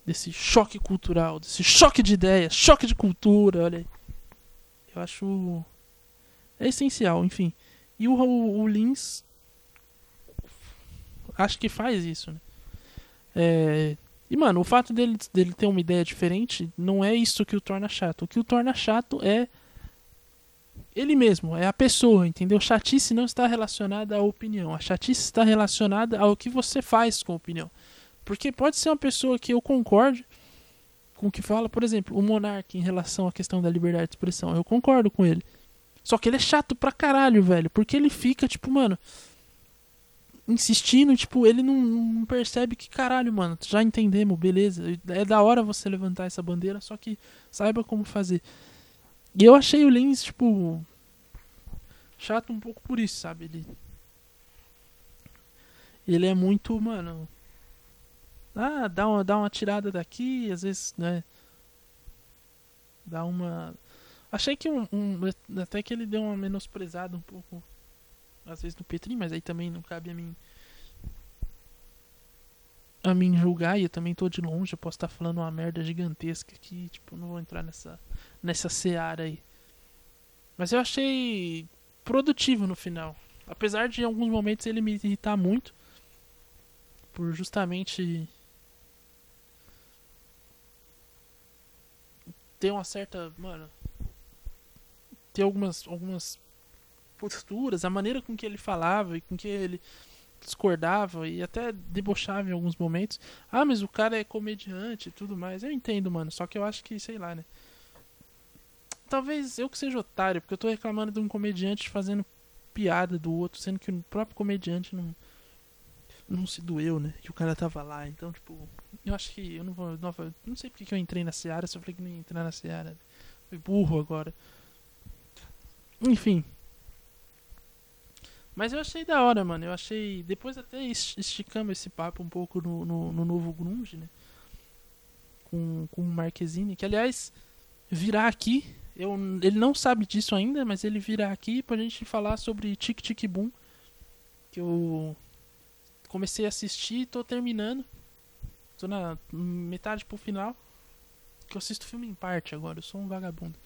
Desse choque cultural, desse choque de ideias, choque de cultura, olha aí. Eu acho. É essencial, enfim. E o, o, o Lins. Acho que faz isso, né? É, e, mano, o fato dele, dele ter uma ideia diferente não é isso que o torna chato. O que o torna chato é ele mesmo, é a pessoa, entendeu? Chatice não está relacionada à opinião. A chatice está relacionada ao que você faz com a opinião. Porque pode ser uma pessoa que eu concorde com o que fala, por exemplo, o Monark em relação à questão da liberdade de expressão. Eu concordo com ele. Só que ele é chato pra caralho, velho. Porque ele fica, tipo, mano. Insistindo, tipo, ele não, não percebe que caralho, mano. Já entendemos, beleza. É da hora você levantar essa bandeira, só que saiba como fazer. E eu achei o Lins, tipo. Chato um pouco por isso, sabe? Ele. Ele é muito, mano. Ah, dá uma, dá uma tirada daqui, às vezes, né? Dá uma. Achei que um, um, Até que ele deu uma menosprezada um pouco. Às vezes no Petri, mas aí também não cabe a mim. A mim julgar, e eu também tô de longe, eu posso estar falando uma merda gigantesca aqui, tipo, não vou entrar nessa nessa seara aí. Mas eu achei produtivo no final. Apesar de em alguns momentos ele me irritar muito. Por justamente. Ter uma certa. Mano. Ter algumas. algumas posturas, a maneira com que ele falava e com que ele discordava e até debochava em alguns momentos. Ah, mas o cara é comediante e tudo mais. Eu entendo, mano. Só que eu acho que, sei lá, né? Talvez eu que seja otário, porque eu tô reclamando de um comediante fazendo piada do outro, sendo que o próprio comediante não não se doeu, né? Que o cara tava lá. Então, tipo, eu acho que eu não vou. Não, não sei porque que eu entrei na Seara, só falei que não ia entrar na Seara. Fui burro agora. Enfim. Mas eu achei da hora, mano. Eu achei. Depois até esticamos esse papo um pouco no, no, no novo Grunge, né? Com, com o Marquezine. Que aliás, virá aqui eu, ele não sabe disso ainda, mas ele virá aqui pra gente falar sobre Tic Tic Boom. Que eu comecei a assistir e tô terminando. Tô na metade pro final. Que eu assisto filme em parte agora, eu sou um vagabundo.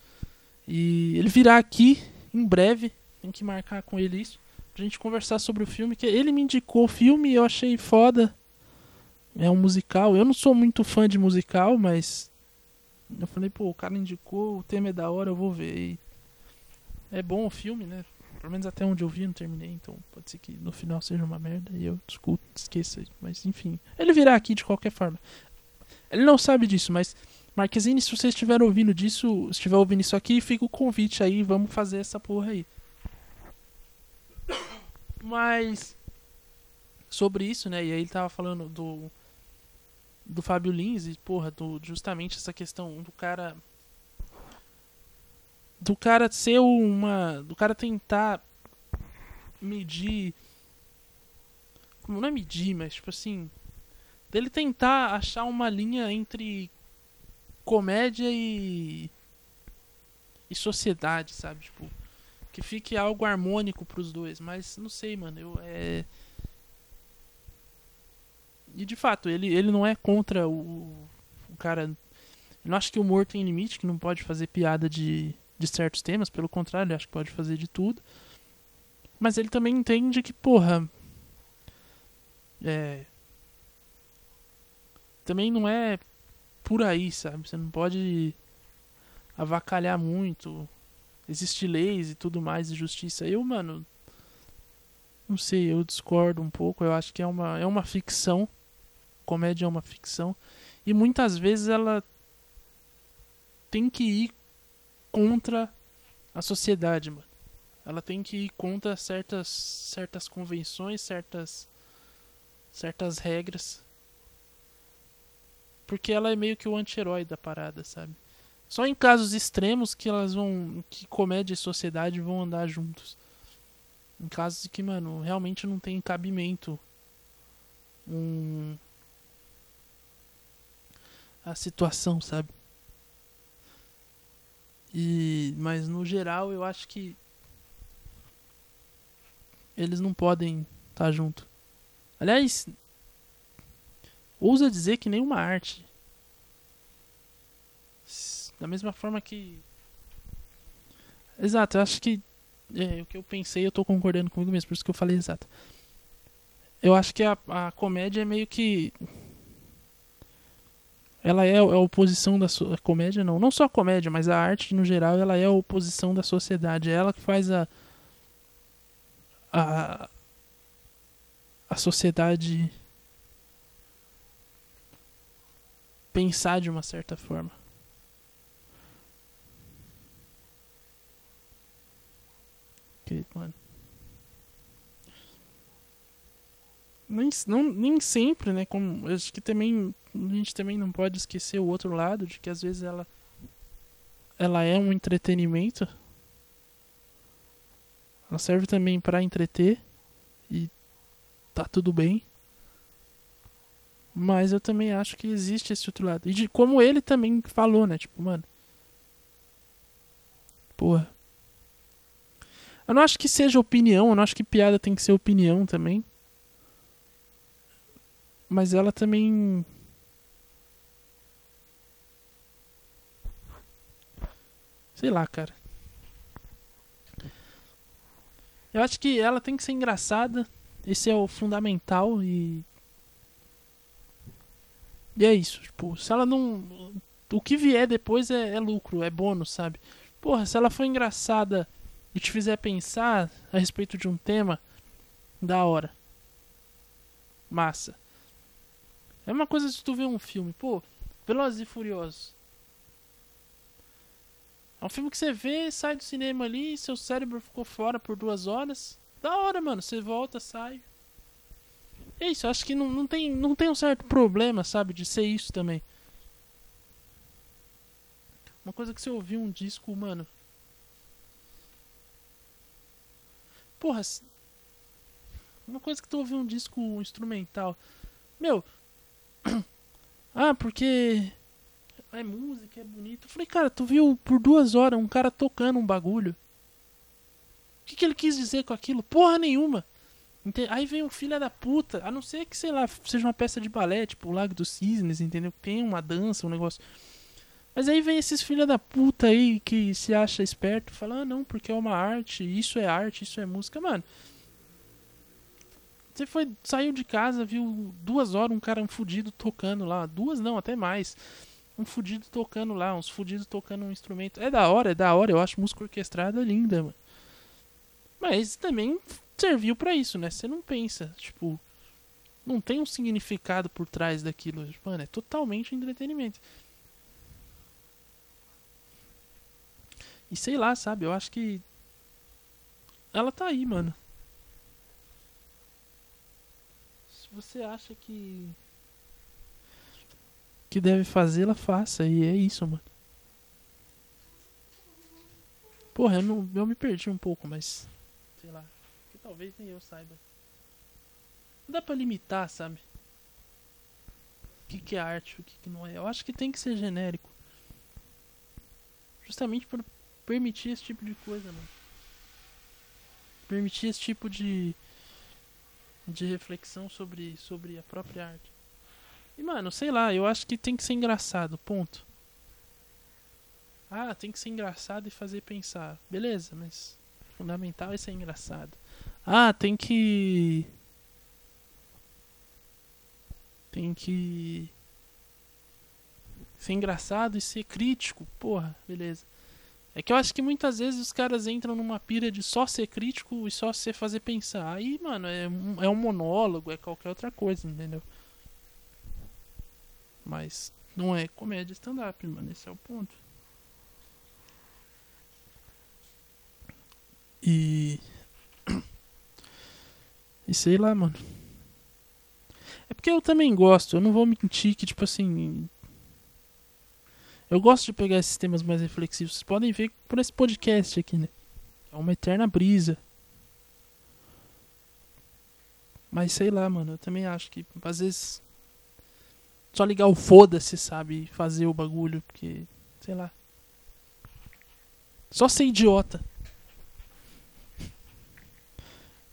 E ele virá aqui em breve. Tem que marcar com ele isso. Pra gente conversar sobre o filme. Que ele me indicou o filme e eu achei foda. É um musical. Eu não sou muito fã de musical, mas eu falei, pô, o cara indicou, o tema é da hora, eu vou ver. E é bom o filme, né? Pelo menos até onde eu vi, não terminei, então pode ser que no final seja uma merda e eu escuto, esqueça. Mas enfim, ele virá aqui de qualquer forma. Ele não sabe disso, mas Marquezine, se você estiver ouvindo disso, estiver ouvindo isso aqui, fica o convite aí, vamos fazer essa porra aí. Mas sobre isso, né? E aí ele tava falando do do Fábio Lins e, porra, do, justamente essa questão do cara. Do cara ser uma. Do cara tentar medir. Como não é medir, mas tipo assim. Dele tentar achar uma linha entre comédia e. e sociedade, sabe? Tipo. Que fique algo harmônico pros dois. Mas não sei, mano. Eu. É e de fato, ele, ele não é contra o, o cara. Eu não acho que o humor tem limite, que não pode fazer piada de, de certos temas, pelo contrário, ele acho que pode fazer de tudo. Mas ele também entende que, porra. É. Também não é por aí, sabe? Você não pode avacalhar muito. Existem leis e tudo mais de justiça. Eu, mano. Não sei, eu discordo um pouco. Eu acho que é uma, é uma ficção comédia é uma ficção e muitas vezes ela tem que ir contra a sociedade, mano. Ela tem que ir contra certas certas convenções, certas certas regras. porque ela é meio que o anti-herói da parada, sabe? Só em casos extremos que elas vão. que comédia e sociedade vão andar juntos. Em casos que, mano, realmente não tem cabimento um. a situação, sabe? E, mas no geral eu acho que eles não podem estar tá junto. Aliás, ousa dizer que nenhuma arte da mesma forma que. Exato, eu acho que. É, o que eu pensei, eu tô concordando comigo mesmo, por isso que eu falei exato. Eu acho que a, a comédia é meio que. Ela é, é a oposição da so... a comédia, não. Não só a comédia, mas a arte no geral, ela é a oposição da sociedade. É ela que faz a. A, a sociedade pensar de uma certa forma. Que, mano. Nem, não, nem sempre, né? Como, acho que também. A gente também não pode esquecer o outro lado, de que às vezes ela. Ela é um entretenimento. Ela serve também para entreter. E tá tudo bem. Mas eu também acho que existe esse outro lado. E de como ele também falou, né? Tipo, mano. Porra. Eu não acho que seja opinião, eu não acho que piada tem que ser opinião também. Mas ela também. Sei lá, cara. Eu acho que ela tem que ser engraçada. Esse é o fundamental e. E é isso. Tipo, se ela não. O que vier depois é, é lucro, é bônus, sabe? Porra, se ela for engraçada e te fizer pensar a respeito de um tema, da hora. Massa. É uma coisa se tu ver um filme, pô, Velozes e Furiosos. É um filme que você vê, sai do cinema ali, seu cérebro ficou fora por duas horas. Da hora, mano. Você volta, sai. É isso, acho que não, não, tem, não tem um certo problema, sabe, de ser isso também. Uma coisa que você ouviu um disco, mano, Porra, uma coisa que tu ouve um disco instrumental. Meu. (coughs) Ah, porque. É música, é bonito. Eu falei, cara, tu viu por duas horas um cara tocando um bagulho. O que, que ele quis dizer com aquilo? Porra nenhuma. Aí vem um filho da puta, a não ser que, sei lá, seja uma peça de balé, tipo o Lago dos Cisnes, entendeu? Tem uma dança, um negócio. Mas aí vem esses filha da puta aí que se acha esperto e fala, ah não, porque é uma arte, isso é arte, isso é música, mano. Você foi, saiu de casa, viu duas horas um cara um fudido tocando lá. Duas não, até mais. Um fudido tocando lá, uns fudidos tocando um instrumento. É da hora, é da hora, eu acho música orquestrada linda, mano. Mas também serviu para isso, né? Você não pensa, tipo, não tem um significado por trás daquilo. Mano, é totalmente entretenimento. E sei lá, sabe? Eu acho que. Ela tá aí, mano. Se você acha que. Que deve fazer, ela faça. E é isso, mano. Porra, eu, não, eu me perdi um pouco, mas. Sei lá. Que talvez nem eu saiba. Não dá pra limitar, sabe? O que, que é arte, o que, que não é. Eu acho que tem que ser genérico. Justamente por, permitir esse tipo de coisa, mano. Permitir esse tipo de de reflexão sobre sobre a própria arte. E mano, sei lá, eu acho que tem que ser engraçado, ponto. Ah, tem que ser engraçado e fazer pensar. Beleza, mas fundamental é ser engraçado. Ah, tem que tem que ser engraçado e ser crítico. Porra, beleza. É que eu acho que muitas vezes os caras entram numa pira de só ser crítico e só ser fazer pensar. Aí, mano, é um, é um monólogo, é qualquer outra coisa, entendeu? Mas não é comédia stand-up, mano. Esse é o ponto. E. (coughs) E sei lá, mano. É porque eu também gosto, eu não vou mentir que, tipo assim. Eu gosto de pegar esses temas mais reflexivos. Vocês podem ver por esse podcast aqui, né? É uma eterna brisa. Mas sei lá, mano, eu também acho que às vezes só ligar o foda-se, sabe? Fazer o bagulho, porque, sei lá. Só ser idiota.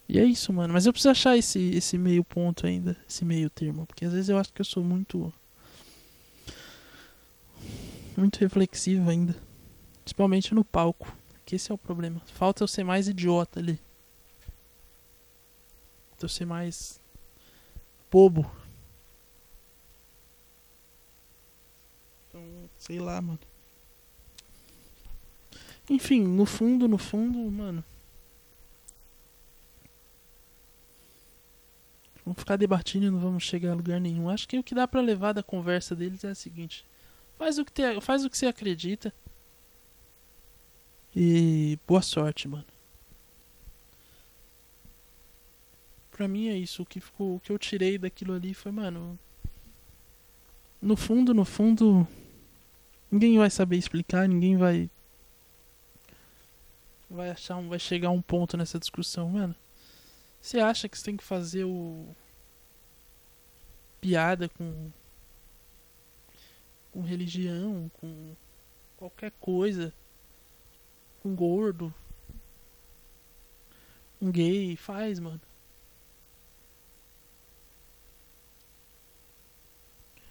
E é isso, mano. Mas eu preciso achar esse, esse meio ponto ainda, esse meio termo. Porque às vezes eu acho que eu sou muito. Muito reflexivo ainda. Principalmente no palco. Que esse é o problema. Falta eu ser mais idiota ali. Eu ser mais. bobo. Então, sei lá, mano. Enfim, no fundo, no fundo, mano. Vamos ficar debatendo e não vamos chegar a lugar nenhum. Acho que o que dá para levar da conversa deles é o seguinte: faz o que, te, faz o que você acredita. E boa sorte, mano. Pra mim é isso. O que, ficou, o que eu tirei daquilo ali foi, mano. No fundo, no fundo. Ninguém vai saber explicar, ninguém vai. Vai achar um, vai chegar a um ponto nessa discussão, mano. Você acha que você tem que fazer o. piada com. Com religião, com qualquer coisa, com gordo, um gay, faz, mano.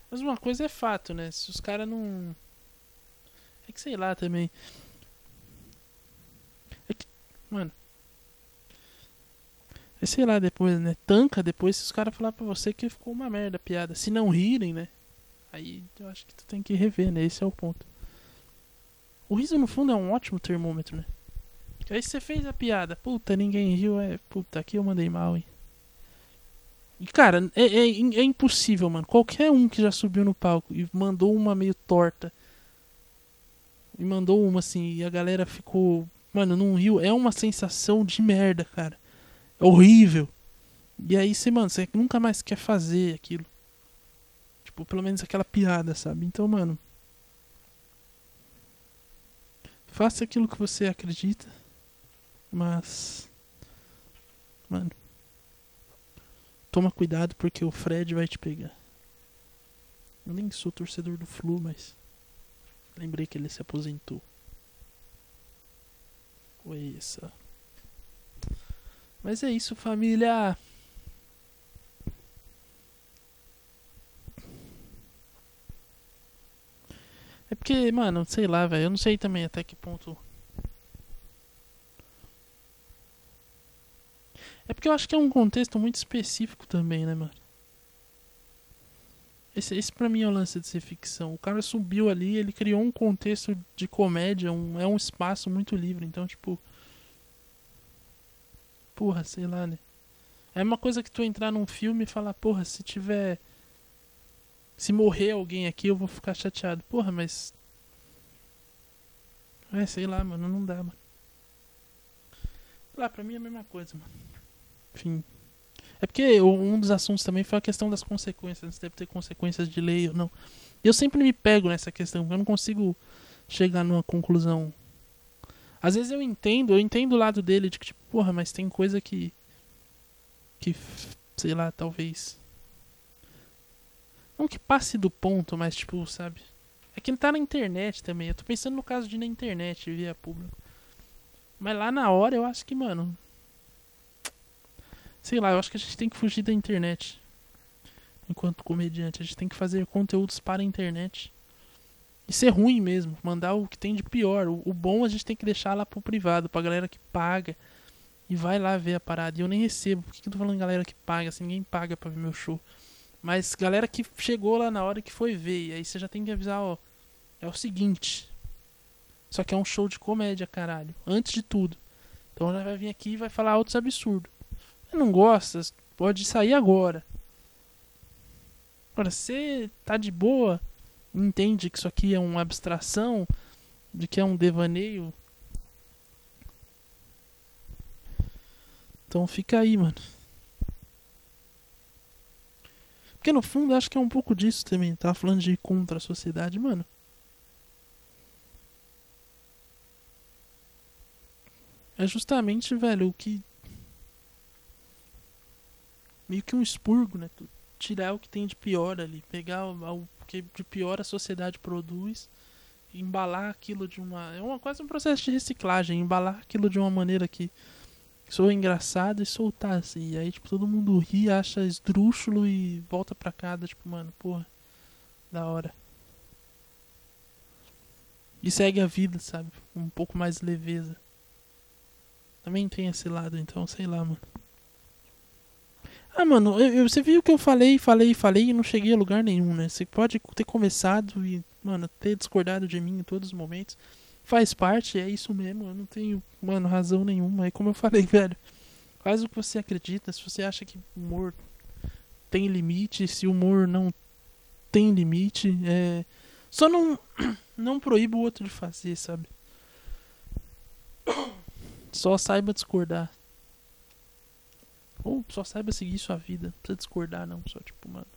Mas uma coisa é fato, né? Se os caras não. É que sei lá também. É que. Mano. É sei lá depois, né? Tanca depois se os caras falar pra você que ficou uma merda a piada. Se não rirem, né? Aí eu acho que tu tem que rever, né? Esse é o ponto. O riso no fundo é um ótimo termômetro, né? Aí você fez a piada, puta, ninguém riu, é. Puta, aqui eu mandei mal, hein? E cara, é, é, é impossível, mano. Qualquer um que já subiu no palco e mandou uma meio torta. E mandou uma assim, e a galera ficou. Mano, não riu. É uma sensação de merda, cara. É horrível. E aí você, mano, você nunca mais quer fazer aquilo. Tipo, pelo menos aquela piada, sabe? Então, mano. Faça aquilo que você acredita. Mas. Mano. Toma cuidado porque o Fred vai te pegar. Eu nem sou torcedor do Flu, mas. Lembrei que ele se aposentou. Foi essa. Mas é isso, família. É porque, mano, sei lá, velho. Eu não sei também até que ponto. É porque eu acho que é um contexto muito específico também, né, mano? Esse, esse pra mim é o lance de ser ficção. O cara subiu ali, ele criou um contexto de comédia, um, é um espaço muito livre. Então, tipo. Porra, sei lá, né? É uma coisa que tu entrar num filme e falar, porra, se tiver. Se morrer alguém aqui, eu vou ficar chateado. Porra, mas. É, sei lá, mano, não dá, mano. Lá, pra mim é a mesma coisa, mano. Enfim. É porque um dos assuntos também foi a questão das consequências. Se deve ter consequências de lei ou não. Eu sempre me pego nessa questão. Eu não consigo chegar numa conclusão. Às vezes eu entendo, eu entendo o lado dele de que, tipo, porra, mas tem coisa que. Que. Sei lá, talvez. Não que passe do ponto, mas, tipo, sabe? É que tá na internet também. Eu tô pensando no caso de na internet, via público. Mas lá na hora eu acho que, mano. Sei lá, eu acho que a gente tem que fugir da internet. Enquanto comediante, a gente tem que fazer conteúdos para a internet. E ser ruim mesmo, mandar o que tem de pior. O, o bom a gente tem que deixar lá pro privado, pra galera que paga e vai lá ver a parada. E eu nem recebo. Por que, que eu tô falando galera que paga? Assim, ninguém paga pra ver meu show. Mas galera que chegou lá na hora que foi ver. E aí você já tem que avisar, ó. É o seguinte. Só que é um show de comédia, caralho. Antes de tudo. Então já vai vir aqui e vai falar outros absurdos. Não gosta, pode sair agora. Agora, você tá de boa, entende que isso aqui é uma abstração, de que é um devaneio. Então fica aí, mano. Porque no fundo acho que é um pouco disso também. Tá falando de contra a sociedade, mano. É justamente, velho, o que. Meio que um expurgo, né? Tirar o que tem de pior ali. Pegar o, que de pior a sociedade produz. Embalar aquilo de uma. É uma, quase um processo de reciclagem. Embalar aquilo de uma maneira que soa engraçado e soltar assim. E aí, tipo, todo mundo ri, acha esdrúxulo e volta pra casa, tipo, mano, porra, da hora. E segue a vida, sabe? Um pouco mais leveza. Também tem esse lado, então, sei lá, mano. Ah, mano, eu, eu, você viu que eu falei, falei, falei e não cheguei a lugar nenhum, né? Você pode ter conversado e, mano, ter discordado de mim em todos os momentos. Faz parte, é isso mesmo. Eu não tenho, mano, razão nenhuma. É como eu falei, (laughs) velho. Faz o que você acredita. Se você acha que humor tem limite, se o humor não tem limite, é. Só não, (clears throat) não proíba o outro de fazer, sabe? (clears throat) Só saiba discordar. Ou só saiba seguir sua vida. Não precisa discordar, não. Só tipo, mano,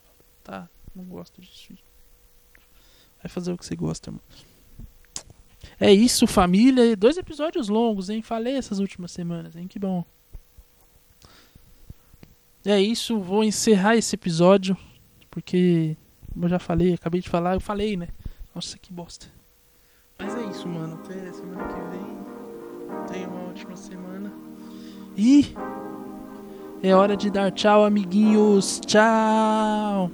tá, não gosto disso. Vai fazer o que você gosta, mano. É isso, família. Dois episódios longos, hein? Falei essas últimas semanas, hein? Que bom. É isso, vou encerrar esse episódio. Porque, como eu já falei, acabei de falar, eu falei, né? Nossa, que bosta. Mas é isso, mano. Até semana que vem. Tenha uma ótima semana. E é hora de dar tchau, amiguinhos. Tchau.